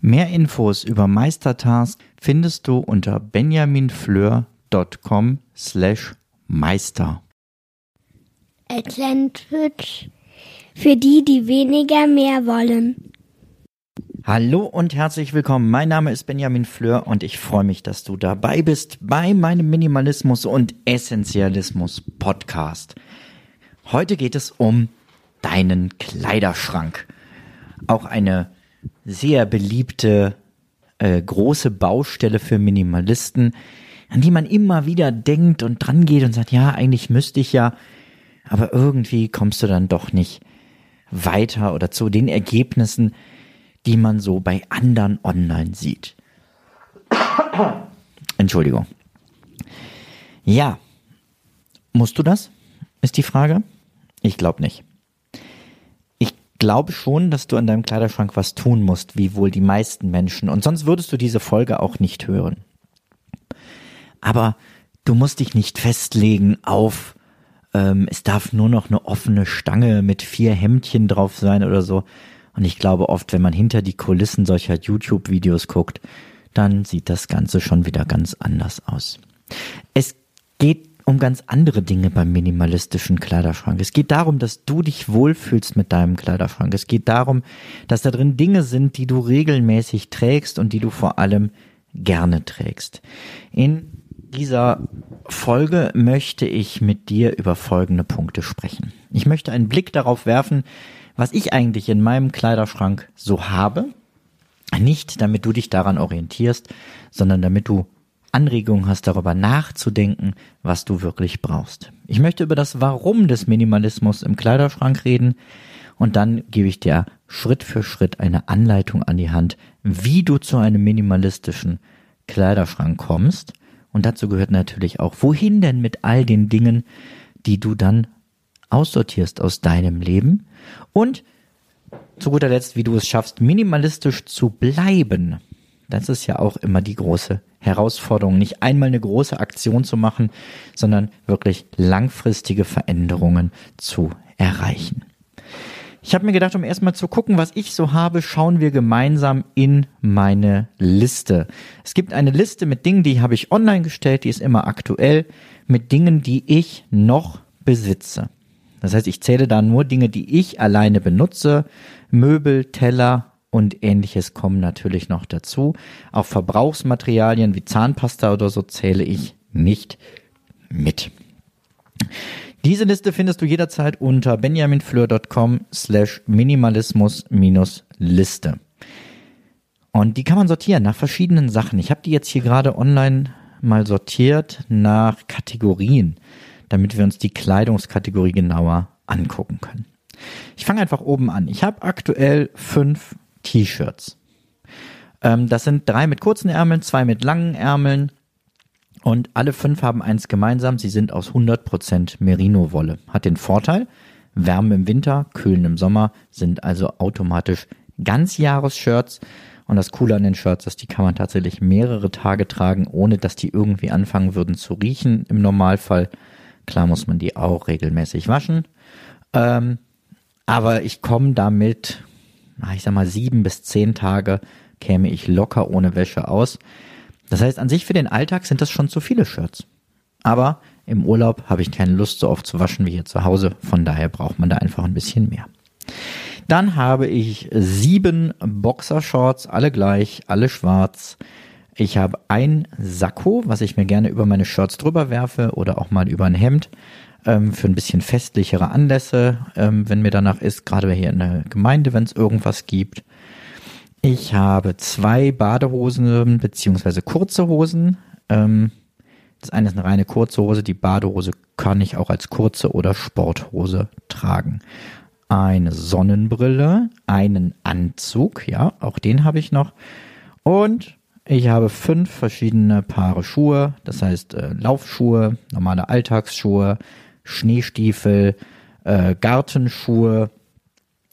Mehr Infos über Meistertask findest du unter benjaminfleur.com slash meister. Atlantic für die, die weniger mehr wollen. Hallo und herzlich willkommen. Mein Name ist Benjamin Fleur und ich freue mich, dass du dabei bist bei meinem Minimalismus und Essentialismus Podcast. Heute geht es um deinen Kleiderschrank. Auch eine sehr beliebte äh, große Baustelle für Minimalisten, an die man immer wieder denkt und dran geht und sagt, ja, eigentlich müsste ich ja, aber irgendwie kommst du dann doch nicht weiter oder zu den Ergebnissen, die man so bei anderen online sieht. Entschuldigung. Ja, musst du das? Ist die Frage. Ich glaube nicht. Glaube schon, dass du an deinem Kleiderschrank was tun musst, wie wohl die meisten Menschen. Und sonst würdest du diese Folge auch nicht hören. Aber du musst dich nicht festlegen auf, ähm, es darf nur noch eine offene Stange mit vier Hemdchen drauf sein oder so. Und ich glaube oft, wenn man hinter die Kulissen solcher YouTube-Videos guckt, dann sieht das Ganze schon wieder ganz anders aus. Es geht um ganz andere Dinge beim minimalistischen Kleiderschrank. Es geht darum, dass du dich wohlfühlst mit deinem Kleiderschrank. Es geht darum, dass da drin Dinge sind, die du regelmäßig trägst und die du vor allem gerne trägst. In dieser Folge möchte ich mit dir über folgende Punkte sprechen. Ich möchte einen Blick darauf werfen, was ich eigentlich in meinem Kleiderschrank so habe. Nicht damit du dich daran orientierst, sondern damit du Anregungen hast, darüber nachzudenken, was du wirklich brauchst. Ich möchte über das Warum des Minimalismus im Kleiderschrank reden und dann gebe ich dir Schritt für Schritt eine Anleitung an die Hand, wie du zu einem minimalistischen Kleiderschrank kommst. Und dazu gehört natürlich auch, wohin denn mit all den Dingen, die du dann aussortierst aus deinem Leben und zu guter Letzt, wie du es schaffst, minimalistisch zu bleiben. Das ist ja auch immer die große Herausforderung, nicht einmal eine große Aktion zu machen, sondern wirklich langfristige Veränderungen zu erreichen. Ich habe mir gedacht, um erstmal zu gucken, was ich so habe, schauen wir gemeinsam in meine Liste. Es gibt eine Liste mit Dingen, die habe ich online gestellt, die ist immer aktuell, mit Dingen, die ich noch besitze. Das heißt, ich zähle da nur Dinge, die ich alleine benutze. Möbel, Teller und ähnliches kommen natürlich noch dazu. Auch Verbrauchsmaterialien wie Zahnpasta oder so zähle ich nicht mit. Diese Liste findest du jederzeit unter benjaminfleur.com slash minimalismus minus Liste. Und die kann man sortieren nach verschiedenen Sachen. Ich habe die jetzt hier gerade online mal sortiert nach Kategorien damit wir uns die Kleidungskategorie genauer angucken können. Ich fange einfach oben an. Ich habe aktuell fünf T-Shirts. Ähm, das sind drei mit kurzen Ärmeln, zwei mit langen Ärmeln und alle fünf haben eins gemeinsam. Sie sind aus 100% Merino-Wolle. Hat den Vorteil, Wärme im Winter, Kühlen im Sommer sind also automatisch Ganzjahres-Shirts. Und das Coole an den Shirts ist, die kann man tatsächlich mehrere Tage tragen, ohne dass die irgendwie anfangen würden zu riechen im Normalfall. Klar muss man die auch regelmäßig waschen. Ähm, aber ich komme damit, ich sag mal, sieben bis zehn Tage käme ich locker ohne Wäsche aus. Das heißt, an sich für den Alltag sind das schon zu viele Shirts. Aber im Urlaub habe ich keine Lust so oft zu waschen wie hier zu Hause. Von daher braucht man da einfach ein bisschen mehr. Dann habe ich sieben Boxershorts, alle gleich, alle schwarz. Ich habe ein Sakko, was ich mir gerne über meine Shirts drüber werfe oder auch mal über ein Hemd ähm, für ein bisschen festlichere Anlässe, ähm, wenn mir danach ist, gerade hier in der Gemeinde, wenn es irgendwas gibt. Ich habe zwei Badehosen beziehungsweise kurze Hosen. Ähm, das eine ist eine reine kurze Hose, die Badehose kann ich auch als kurze oder Sporthose tragen. Eine Sonnenbrille, einen Anzug, ja, auch den habe ich noch. Und Ich habe fünf verschiedene Paare Schuhe, das heißt äh, Laufschuhe, normale Alltagsschuhe, Schneestiefel, äh, Gartenschuhe.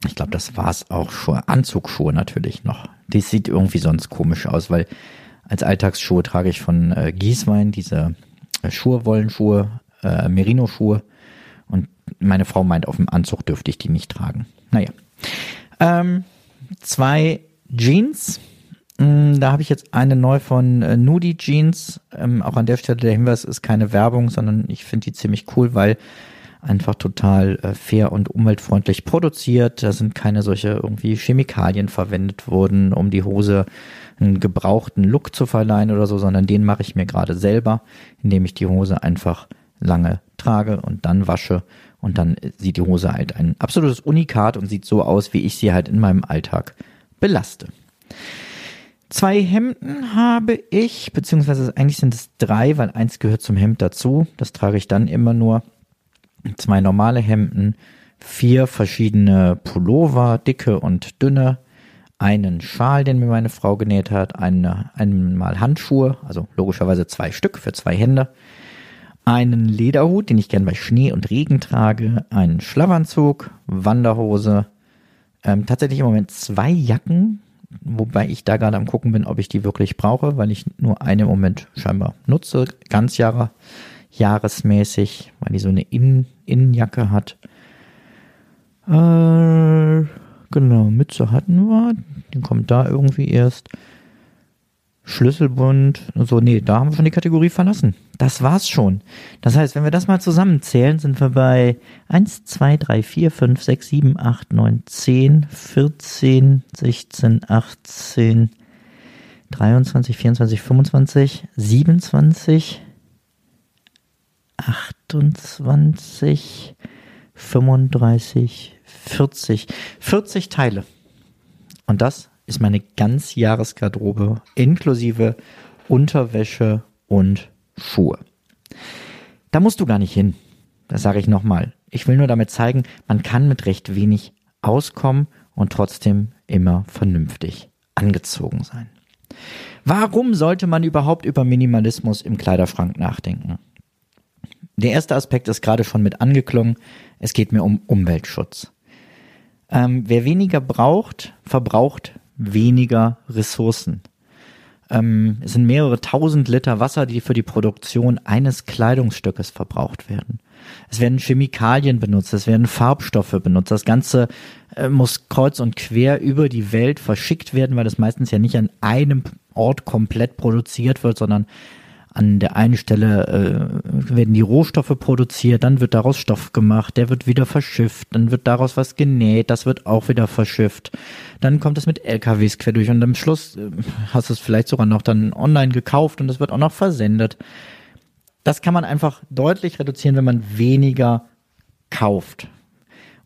Ich glaube, das war's auch schon. Anzugsschuhe natürlich noch. Die sieht irgendwie sonst komisch aus, weil als Alltagsschuhe trage ich von äh, Gieswein diese äh, Schuhe, Wollenschuhe, äh, Merino-Schuhe. Und meine Frau meint, auf dem Anzug dürfte ich die nicht tragen. Naja. Ähm, zwei Jeans da habe ich jetzt eine neu von äh, Nudie Jeans. Ähm, auch an der Stelle der Hinweis ist keine Werbung, sondern ich finde die ziemlich cool, weil einfach total äh, fair und umweltfreundlich produziert. Da sind keine solche irgendwie Chemikalien verwendet worden, um die Hose einen gebrauchten Look zu verleihen oder so, sondern den mache ich mir gerade selber, indem ich die Hose einfach lange trage und dann wasche und dann sieht die Hose halt ein absolutes Unikat und sieht so aus, wie ich sie halt in meinem Alltag belaste. Zwei Hemden habe ich, beziehungsweise eigentlich sind es drei, weil eins gehört zum Hemd dazu. Das trage ich dann immer nur. Zwei normale Hemden, vier verschiedene Pullover, dicke und dünne, einen Schal, den mir meine Frau genäht hat, eine, einmal Handschuhe, also logischerweise zwei Stück für zwei Hände, einen Lederhut, den ich gern bei Schnee und Regen trage, einen Schlafanzug, Wanderhose, ähm, tatsächlich im Moment zwei Jacken, wobei ich da gerade am gucken bin, ob ich die wirklich brauche, weil ich nur eine im Moment scheinbar nutze, ganz Jahre, jahresmäßig, weil die so eine Innen Innenjacke hat. Äh, genau, Mütze hatten wir, die kommt da irgendwie erst. Schlüsselbund, so, nee, da haben wir schon die Kategorie verlassen. Das war's schon. Das heißt, wenn wir das mal zusammenzählen, sind wir bei 1, 2, 3, 4, 5, 6, 7, 8, 9, 10, 14, 16, 18, 23, 24, 25, 27, 28, 35, 40. 40 Teile. Und das ist meine Ganzjahresgarderobe inklusive Unterwäsche und Schuhe. Da musst du gar nicht hin. Das sage ich nochmal. Ich will nur damit zeigen, man kann mit recht wenig auskommen und trotzdem immer vernünftig angezogen sein. Warum sollte man überhaupt über Minimalismus im Kleiderschrank nachdenken? Der erste Aspekt ist gerade schon mit angeklungen. Es geht mir um Umweltschutz. Ähm, wer weniger braucht, verbraucht weniger Ressourcen. Ähm, es sind mehrere tausend Liter Wasser, die für die Produktion eines Kleidungsstückes verbraucht werden. Es werden Chemikalien benutzt, es werden Farbstoffe benutzt. Das Ganze äh, muss kreuz und quer über die Welt verschickt werden, weil es meistens ja nicht an einem Ort komplett produziert wird, sondern an der einen Stelle äh, werden die Rohstoffe produziert, dann wird daraus Stoff gemacht, der wird wieder verschifft, dann wird daraus was genäht, das wird auch wieder verschifft. Dann kommt es mit LKWs quer durch und am Schluss äh, hast du es vielleicht sogar noch dann online gekauft und es wird auch noch versendet. Das kann man einfach deutlich reduzieren, wenn man weniger kauft.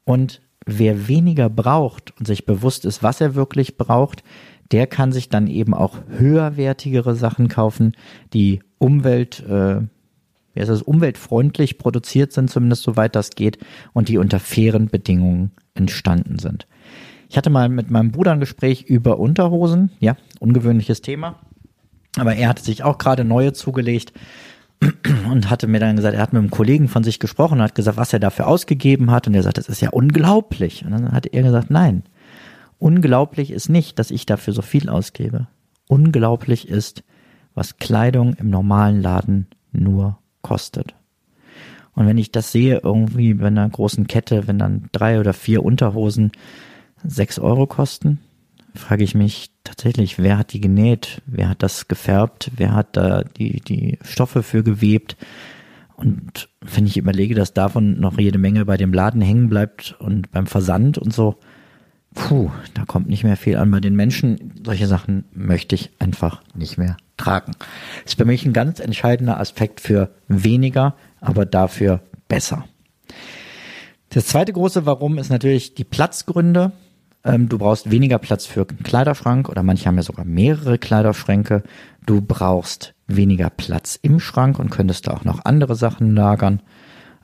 Und wer weniger braucht und sich bewusst ist, was er wirklich braucht, der kann sich dann eben auch höherwertigere Sachen kaufen, die Umwelt, äh, wie heißt das, umweltfreundlich produziert sind, zumindest soweit das geht, und die unter fairen Bedingungen entstanden sind. Ich hatte mal mit meinem Bruder ein Gespräch über Unterhosen, ja, ungewöhnliches Thema, aber er hatte sich auch gerade neue zugelegt und hatte mir dann gesagt, er hat mit einem Kollegen von sich gesprochen und hat gesagt, was er dafür ausgegeben hat und er sagt, das ist ja unglaublich. Und dann hat er gesagt, nein, unglaublich ist nicht, dass ich dafür so viel ausgebe. Unglaublich ist, was Kleidung im normalen Laden nur kostet. Und wenn ich das sehe, irgendwie bei einer großen Kette, wenn dann drei oder vier Unterhosen sechs Euro kosten, frage ich mich tatsächlich, wer hat die genäht? Wer hat das gefärbt? Wer hat da die, die Stoffe für gewebt? Und wenn ich überlege, dass davon noch jede Menge bei dem Laden hängen bleibt und beim Versand und so, puh, da kommt nicht mehr viel an bei den Menschen. Solche Sachen möchte ich einfach nicht mehr tragen. Das ist für mich ein ganz entscheidender Aspekt für weniger, aber dafür besser. Das zweite große Warum ist natürlich die Platzgründe. Ähm, du brauchst weniger Platz für einen Kleiderschrank oder manche haben ja sogar mehrere Kleiderschränke. Du brauchst weniger Platz im Schrank und könntest da auch noch andere Sachen lagern.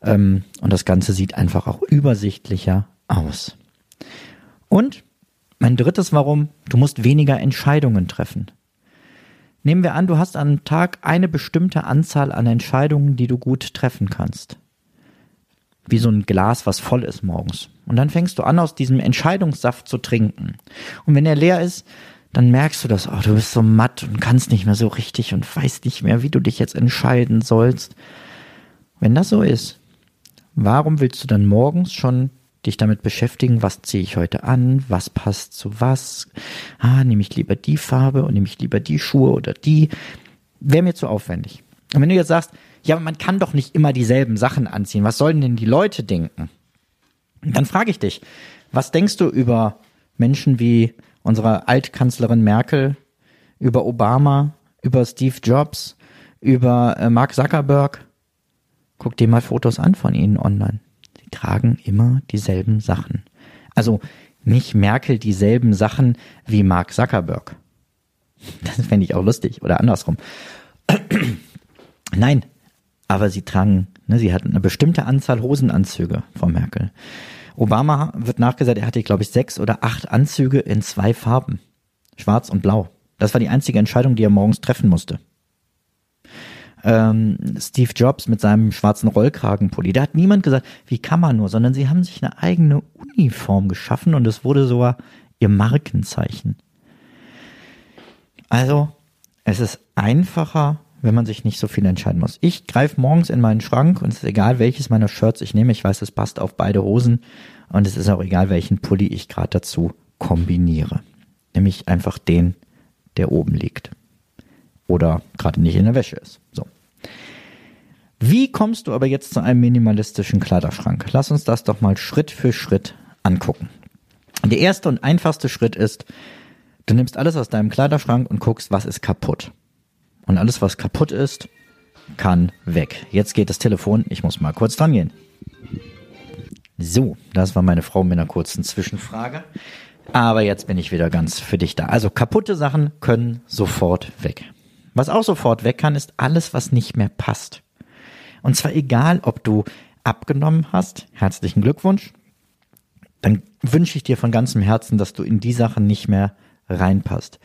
Ähm, und das Ganze sieht einfach auch übersichtlicher aus. Und mein drittes Warum, du musst weniger Entscheidungen treffen. Nehmen wir an, du hast am Tag eine bestimmte Anzahl an Entscheidungen, die du gut treffen kannst. Wie so ein Glas, was voll ist morgens. Und dann fängst du an, aus diesem Entscheidungssaft zu trinken. Und wenn er leer ist, dann merkst du das, oh, du bist so matt und kannst nicht mehr so richtig und weißt nicht mehr, wie du dich jetzt entscheiden sollst. Wenn das so ist, warum willst du dann morgens schon dich damit beschäftigen, was ziehe ich heute an, was passt zu was, ah, nehme ich lieber die Farbe und nehme ich lieber die Schuhe oder die, wäre mir zu aufwendig. Und wenn du jetzt sagst, ja, man kann doch nicht immer dieselben Sachen anziehen, was sollen denn die Leute denken? Dann frage ich dich, was denkst du über Menschen wie unsere Altkanzlerin Merkel, über Obama, über Steve Jobs, über äh, Mark Zuckerberg? Guck dir mal Fotos an von ihnen online tragen immer dieselben Sachen. Also nicht Merkel dieselben Sachen wie Mark Zuckerberg. Das fände ich auch lustig oder andersrum. Nein, aber sie tragen, ne, sie hatten eine bestimmte Anzahl Hosenanzüge, Frau Merkel. Obama wird nachgesagt, er hatte, glaube ich, sechs oder acht Anzüge in zwei Farben. Schwarz und blau. Das war die einzige Entscheidung, die er morgens treffen musste ähm, Steve Jobs mit seinem schwarzen Rollkragenpulli. Da hat niemand gesagt, wie kann man nur, sondern sie haben sich eine eigene Uniform geschaffen und es wurde sogar ihr Markenzeichen. Also, es ist einfacher, wenn man sich nicht so viel entscheiden muss. Ich greife morgens in meinen Schrank und es ist egal, welches meiner Shirts ich nehme. Ich weiß, es passt auf beide Hosen und es ist auch egal, welchen Pulli ich gerade dazu kombiniere. Nämlich einfach den, der oben liegt. Oder gerade nicht in der Wäsche ist. So. Wie kommst du aber jetzt zu einem minimalistischen Kleiderschrank? Lass uns das doch mal Schritt für Schritt angucken. Der erste und einfachste Schritt ist, du nimmst alles aus deinem Kleiderschrank und guckst, was ist kaputt. Und alles, was kaputt ist, kann weg. Jetzt geht das Telefon, ich muss mal kurz dran gehen. So, das war meine Frau mit einer kurzen Zwischenfrage. Aber jetzt bin ich wieder ganz für dich da. Also kaputte Sachen können sofort weg. Was auch sofort weg kann, ist alles, was nicht mehr passt. Und zwar egal, ob du abgenommen hast, herzlichen Glückwunsch, dann wünsche ich dir von ganzem Herzen, dass du in die Sachen nicht mehr reinpasst.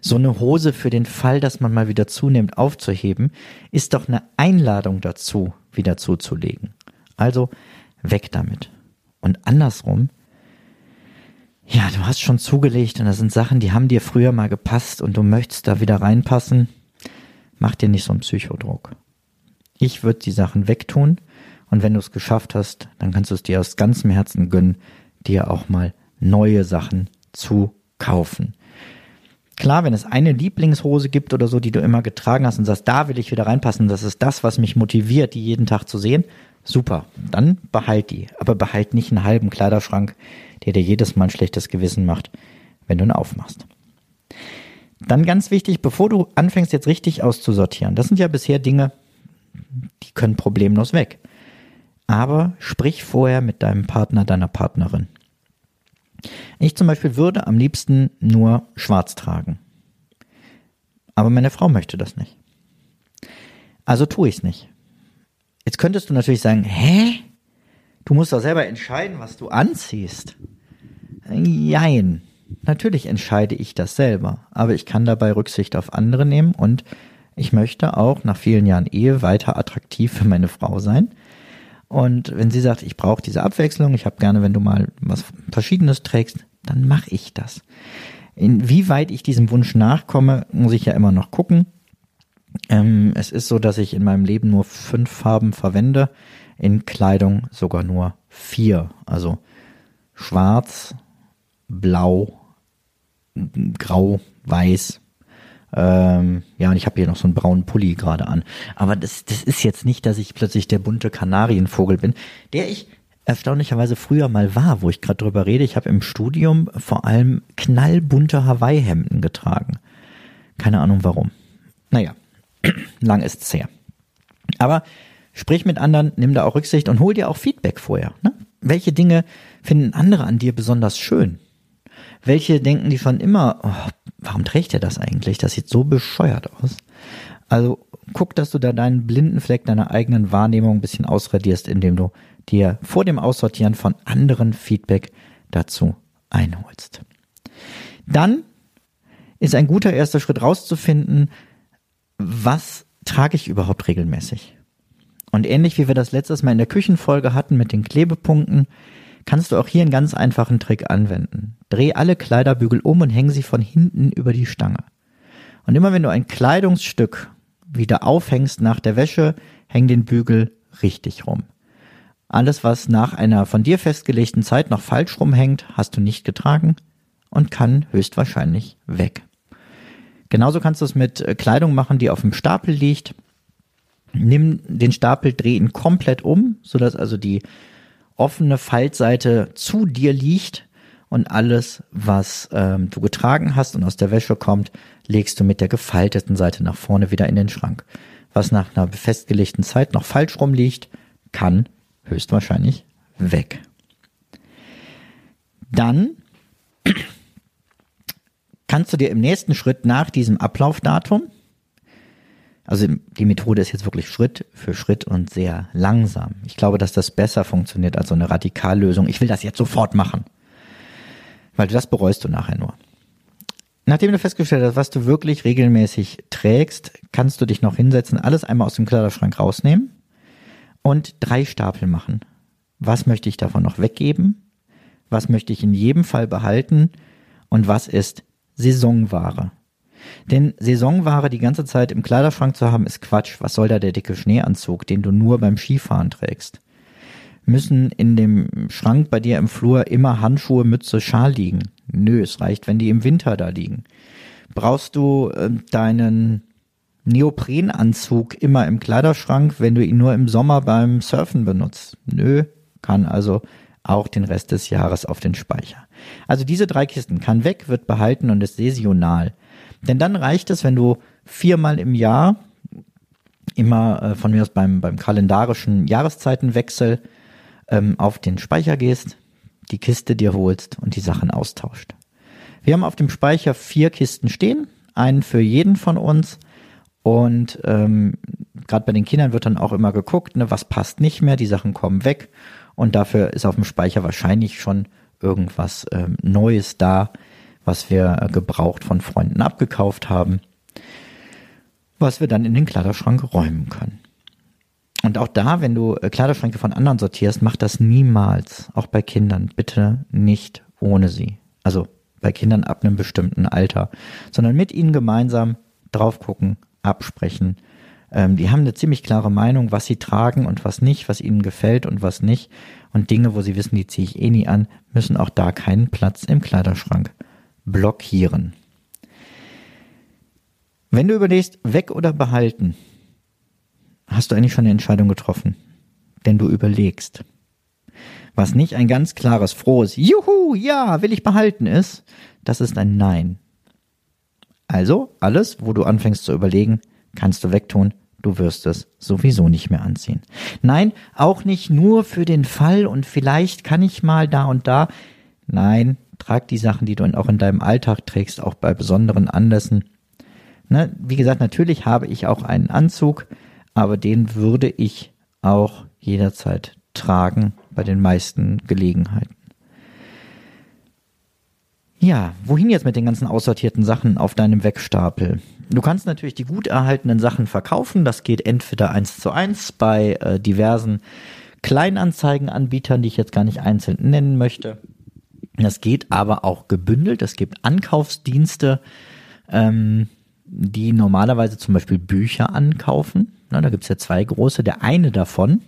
So eine Hose für den Fall, dass man mal wieder zunimmt, aufzuheben, ist doch eine Einladung dazu, wieder zuzulegen. Also weg damit. Und andersrum, ja, du hast schon zugelegt und das sind Sachen, die haben dir früher mal gepasst und du möchtest da wieder reinpassen. Mach dir nicht so einen Psychodruck. Ich würde die Sachen wegtun und wenn du es geschafft hast, dann kannst du es dir aus ganzem Herzen gönnen, dir auch mal neue Sachen zu kaufen. Klar, wenn es eine Lieblingshose gibt oder so, die du immer getragen hast und sagst, da will ich wieder reinpassen, das ist das, was mich motiviert, die jeden Tag zu sehen, super, dann behalt die. Aber behalt nicht einen halben Kleiderschrank, der dir jedes Mal ein schlechtes Gewissen macht, wenn du ihn aufmachst. Dann ganz wichtig, bevor du anfängst jetzt richtig auszusortieren, das sind ja bisher Dinge, die können problemlos weg. Aber sprich vorher mit deinem Partner, deiner Partnerin. Ich zum Beispiel würde am liebsten nur schwarz tragen. Aber meine Frau möchte das nicht. Also tue ich es nicht. Jetzt könntest du natürlich sagen, hä? Du musst doch selber entscheiden, was du anziehst. Jein. Natürlich entscheide ich das selber, aber ich kann dabei Rücksicht auf andere nehmen und ich möchte auch nach vielen Jahren Ehe weiter attraktiv für meine Frau sein. Und wenn sie sagt, ich brauche diese Abwechslung, ich habe gerne, wenn du mal was Verschiedenes trägst, dann mache ich das. Inwieweit ich diesem Wunsch nachkomme, muss ich ja immer noch gucken. Ähm, es ist so, dass ich in meinem Leben nur fünf Farben verwende, in Kleidung sogar nur vier. Also schwarz, blau, grau, weiß, ähm, ja, und ich habe hier noch so einen braunen Pulli gerade an. Aber das, das ist jetzt nicht, dass ich plötzlich der bunte Kanarienvogel bin, der ich erstaunlicherweise früher mal war, wo ich gerade drüber rede. Ich habe im Studium vor allem knallbunte Hawaii-Hemden getragen. Keine Ahnung warum. Naja, lang ist's her. Aber sprich mit anderen, nimm da auch Rücksicht und hol dir auch Feedback vorher. Ne? Welche Dinge finden andere an dir besonders schön? Welche denken die schon immer, oh, warum trägt er das eigentlich? Das sieht so bescheuert aus. Also guck, dass du da deinen blinden Fleck deiner eigenen Wahrnehmung ein bisschen ausradierst, indem du dir vor dem Aussortieren von anderen Feedback dazu einholst. Dann ist ein guter erster Schritt rauszufinden, was trage ich überhaupt regelmäßig? Und ähnlich wie wir das letztes Mal in der Küchenfolge hatten mit den Klebepunkten, kannst du auch hier einen ganz einfachen Trick anwenden. Dreh alle Kleiderbügel um und häng sie von hinten über die Stange. Und immer wenn du ein Kleidungsstück wieder aufhängst nach der Wäsche, häng den Bügel richtig rum. Alles, was nach einer von dir festgelegten Zeit noch falsch rumhängt, hast du nicht getragen und kann höchstwahrscheinlich weg. Genauso kannst du es mit äh, Kleidung machen, die auf dem Stapel liegt. Nimm den Stapel, dreh ihn komplett um, sodass also die offene Faltseite zu dir liegt und alles, was ähm, du getragen hast und aus der Wäsche kommt, legst du mit der gefalteten Seite nach vorne wieder in den Schrank. Was nach einer festgelegten Zeit noch falsch rumliegt, kann höchstwahrscheinlich weg. Dann kannst du dir im nächsten Schritt nach diesem Ablaufdatum, also die Methode ist jetzt wirklich Schritt für Schritt und sehr langsam. Ich glaube, dass das besser funktioniert als so eine Radikallösung. Ich will das jetzt sofort machen. Weil das bereust du nachher nur. Nachdem du festgestellt hast, was du wirklich regelmäßig trägst, kannst du dich noch hinsetzen, alles einmal aus dem Kleiderschrank rausnehmen und drei Stapel machen. Was möchte ich davon noch weggeben? Was möchte ich in jedem Fall behalten? Und was ist Saisonware? Denn Saisonware die ganze Zeit im Kleiderschrank zu haben, ist Quatsch. Was soll da der dicke Schneeanzug, den du nur beim Skifahren trägst? Müssen in dem Schrank bei dir im Flur immer Handschuhe, Mütze, Schal liegen? Nö, es reicht, wenn die im Winter da liegen. Brauchst du äh, deinen Neoprenanzug immer im Kleiderschrank, wenn du ihn nur im Sommer beim Surfen benutzt? Nö, kann also auch den Rest des Jahres auf den Speicher. Also diese drei Kisten kann weg, wird behalten und ist saisonal. Denn dann reicht es, wenn du viermal im Jahr, immer äh, von mir aus beim, beim kalendarischen Jahreszeitenwechsel, ähm, auf den Speicher gehst, die Kiste dir holst und die Sachen austauscht. Wir haben auf dem Speicher vier Kisten stehen, einen für jeden von uns. Und ähm, gerade bei den Kindern wird dann auch immer geguckt, ne, was passt nicht mehr, die Sachen kommen weg. Und dafür ist auf dem Speicher wahrscheinlich schon irgendwas ähm, Neues da, was wir äh, gebraucht von Freunden abgekauft haben, was wir dann in den Kleiderschrank räumen können. Und auch da, wenn du äh, Kleiderschränke von anderen sortierst, mach das niemals, auch bei Kindern, bitte nicht ohne sie. Also bei Kindern ab einem bestimmten Alter, sondern mit ihnen gemeinsam drauf gucken, absprechen. Ähm, die haben eine ziemlich klare Meinung, was sie tragen und was nicht, was ihnen gefällt und was nicht. Und Dinge, wo sie wissen, die ziehe ich eh nie an, müssen auch da keinen Platz im Kleiderschrank blockieren. Wenn du überlegst, weg oder behalten, hast du eigentlich schon eine Entscheidung getroffen. Denn du überlegst. Was nicht ein ganz klares, frohes Juhu, ja, will ich behalten ist, das ist ein Nein. Also, alles, wo du anfängst zu überlegen, kannst du wegtun, du wirst es sowieso nicht mehr anziehen. Nein, auch nicht nur für den Fall und vielleicht kann ich mal da und da. Nein, trag die Sachen, die du auch in deinem Alltag trägst, auch bei besonderen Anlässen. Ne? Wie gesagt, natürlich habe ich auch einen Anzug, aber den würde ich auch jederzeit tragen bei den meisten Gelegenheiten. Ja, wohin jetzt mit den ganzen aussortierten Sachen auf deinem Wegstapel? Du kannst natürlich die gut erhaltenen Sachen verkaufen. Das geht entweder eins zu eins bei äh, diversen Kleinanzeigenanbietern, die ich jetzt gar nicht einzeln nennen möchte. Das geht aber auch gebündelt. Es gibt Ankaufsdienste, ähm, die normalerweise zum Beispiel Bücher ankaufen. Na, da gibt's ja zwei große. Der eine davon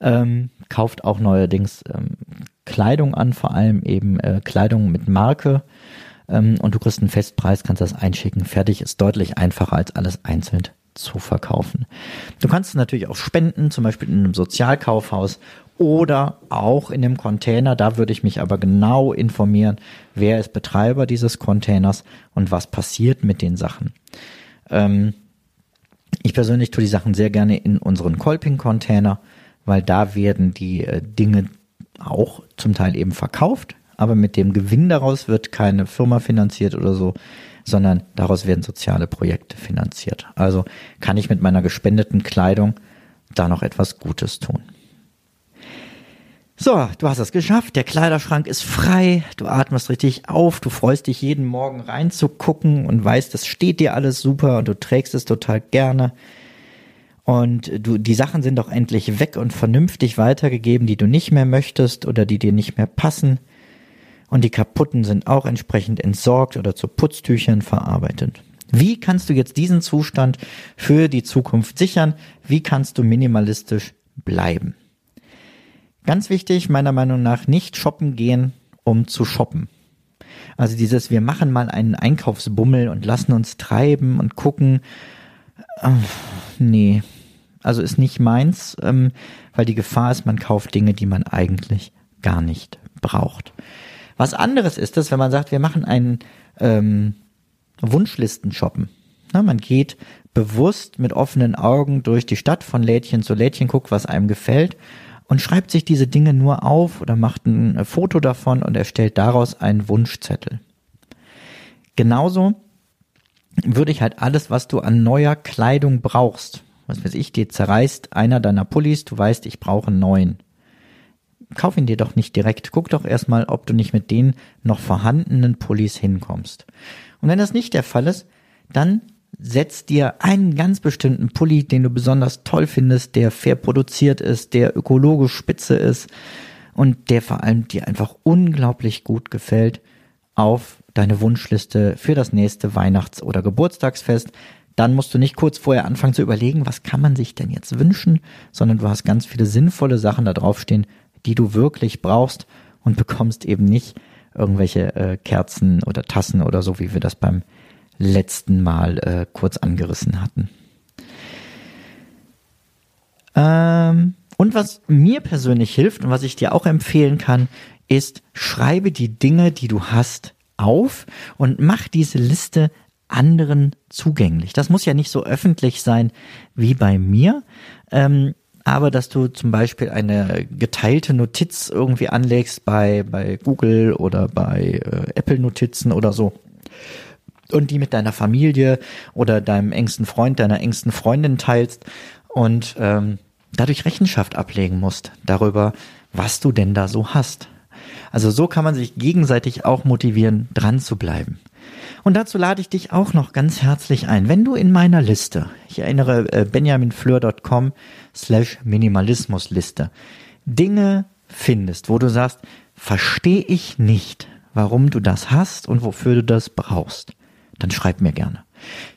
ähm, kauft auch neuerdings ähm, Kleidung an, vor allem eben äh, Kleidung mit Marke. Ähm, und du kriegst einen Festpreis, kannst das einschicken. Fertig ist deutlich einfacher als alles einzeln zu verkaufen. Du kannst natürlich auch spenden, zum Beispiel in einem Sozialkaufhaus oder auch in einem Container. Da würde ich mich aber genau informieren, wer ist Betreiber dieses Containers und was passiert mit den Sachen. Ähm, ich persönlich tue die Sachen sehr gerne in unseren Kolping-Container, weil da werden die äh, Dinge auch zum Teil eben verkauft, aber mit dem Gewinn daraus wird keine Firma finanziert oder so, sondern daraus werden soziale Projekte finanziert. Also kann ich mit meiner gespendeten Kleidung da noch etwas Gutes tun. So, du hast es geschafft. Der Kleiderschrank ist frei. Du atmest richtig auf. Du freust dich jeden Morgen reinzugucken und weißt, das steht dir alles super und du trägst es total gerne. Und du, die Sachen sind doch endlich weg und vernünftig weitergegeben, die du nicht mehr möchtest oder die dir nicht mehr passen. Und die kaputten sind auch entsprechend entsorgt oder zu Putztüchern verarbeitet. Wie kannst du jetzt diesen Zustand für die Zukunft sichern? Wie kannst du minimalistisch bleiben? Ganz wichtig, meiner Meinung nach, nicht shoppen gehen, um zu shoppen. Also dieses, wir machen mal einen Einkaufsbummel und lassen uns treiben und gucken. Äh, nee, also ist nicht meins, ähm, weil die Gefahr ist, man kauft Dinge, die man eigentlich gar nicht braucht. Was anderes ist es, wenn man sagt, wir machen einen ähm, Wunschlisten shoppen. Na, man geht bewusst mit offenen Augen durch die Stadt von Lädchen zu Lädchen, guckt, was einem gefällt und schreibt sich diese Dinge nur auf oder macht ein Foto davon und erstellt daraus einen Wunschzettel. Genauso würde ich halt alles, was du an neuer Kleidung brauchst, was weiß ich, dir zerreißt einer deiner Pullis, du weißt, ich brauche einen neuen. Kauf ihn dir doch nicht direkt. Guck doch erstmal, ob du nicht mit den noch vorhandenen Pullis hinkommst. Und wenn das nicht der Fall ist, dann setz dir einen ganz bestimmten Pulli, den du besonders toll findest, der fair produziert ist, der ökologisch spitze ist und der vor allem dir einfach unglaublich gut gefällt, auf deine Wunschliste für das nächste Weihnachts- oder Geburtstagsfest. Dann musst du nicht kurz vorher anfangen zu überlegen, was kann man sich denn jetzt wünschen, sondern du hast ganz viele sinnvolle Sachen da draufstehen, die du wirklich brauchst und bekommst eben nicht irgendwelche äh, Kerzen oder Tassen oder so, wie wir das beim letzten Mal äh, kurz angerissen hatten. Ähm, und was mir persönlich hilft und was ich dir auch empfehlen kann, ist, schreibe die Dinge, die du hast, auf und mach diese Liste anderen zugänglich. Das muss ja nicht so öffentlich sein wie bei mir, ähm, aber dass du zum Beispiel eine geteilte Notiz irgendwie anlegst bei, bei Google oder bei äh, Apple Notizen oder so und die mit deiner Familie oder deinem engsten Freund, deiner engsten Freundin teilst und ähm, dadurch Rechenschaft ablegen musst darüber, was du denn da so hast. Also so kann man sich gegenseitig auch motivieren, dran zu bleiben. Und dazu lade ich dich auch noch ganz herzlich ein. Wenn du in meiner Liste, ich erinnere äh, benjaminfleur.com slash Minimalismusliste, Dinge findest, wo du sagst, verstehe ich nicht, warum du das hast und wofür du das brauchst, dann schreib mir gerne.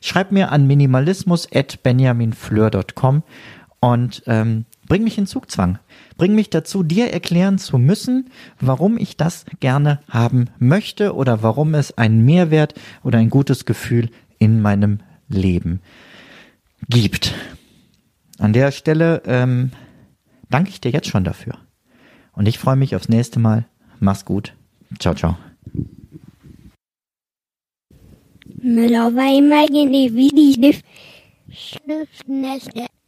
Schreib mir an minimalismus.benjaminfleur.com und ähm, bring mich in Zugzwang. Bring mich dazu, dir erklären zu müssen, warum ich das gerne haben möchte oder warum es einen Mehrwert oder ein gutes Gefühl in meinem Leben gibt. An der Stelle ähm, danke ich dir jetzt schon dafür. Und ich freue mich aufs nächste Mal. Mach's gut. Ciao, ciao. Müller war immer gegen die Schnüffnässe.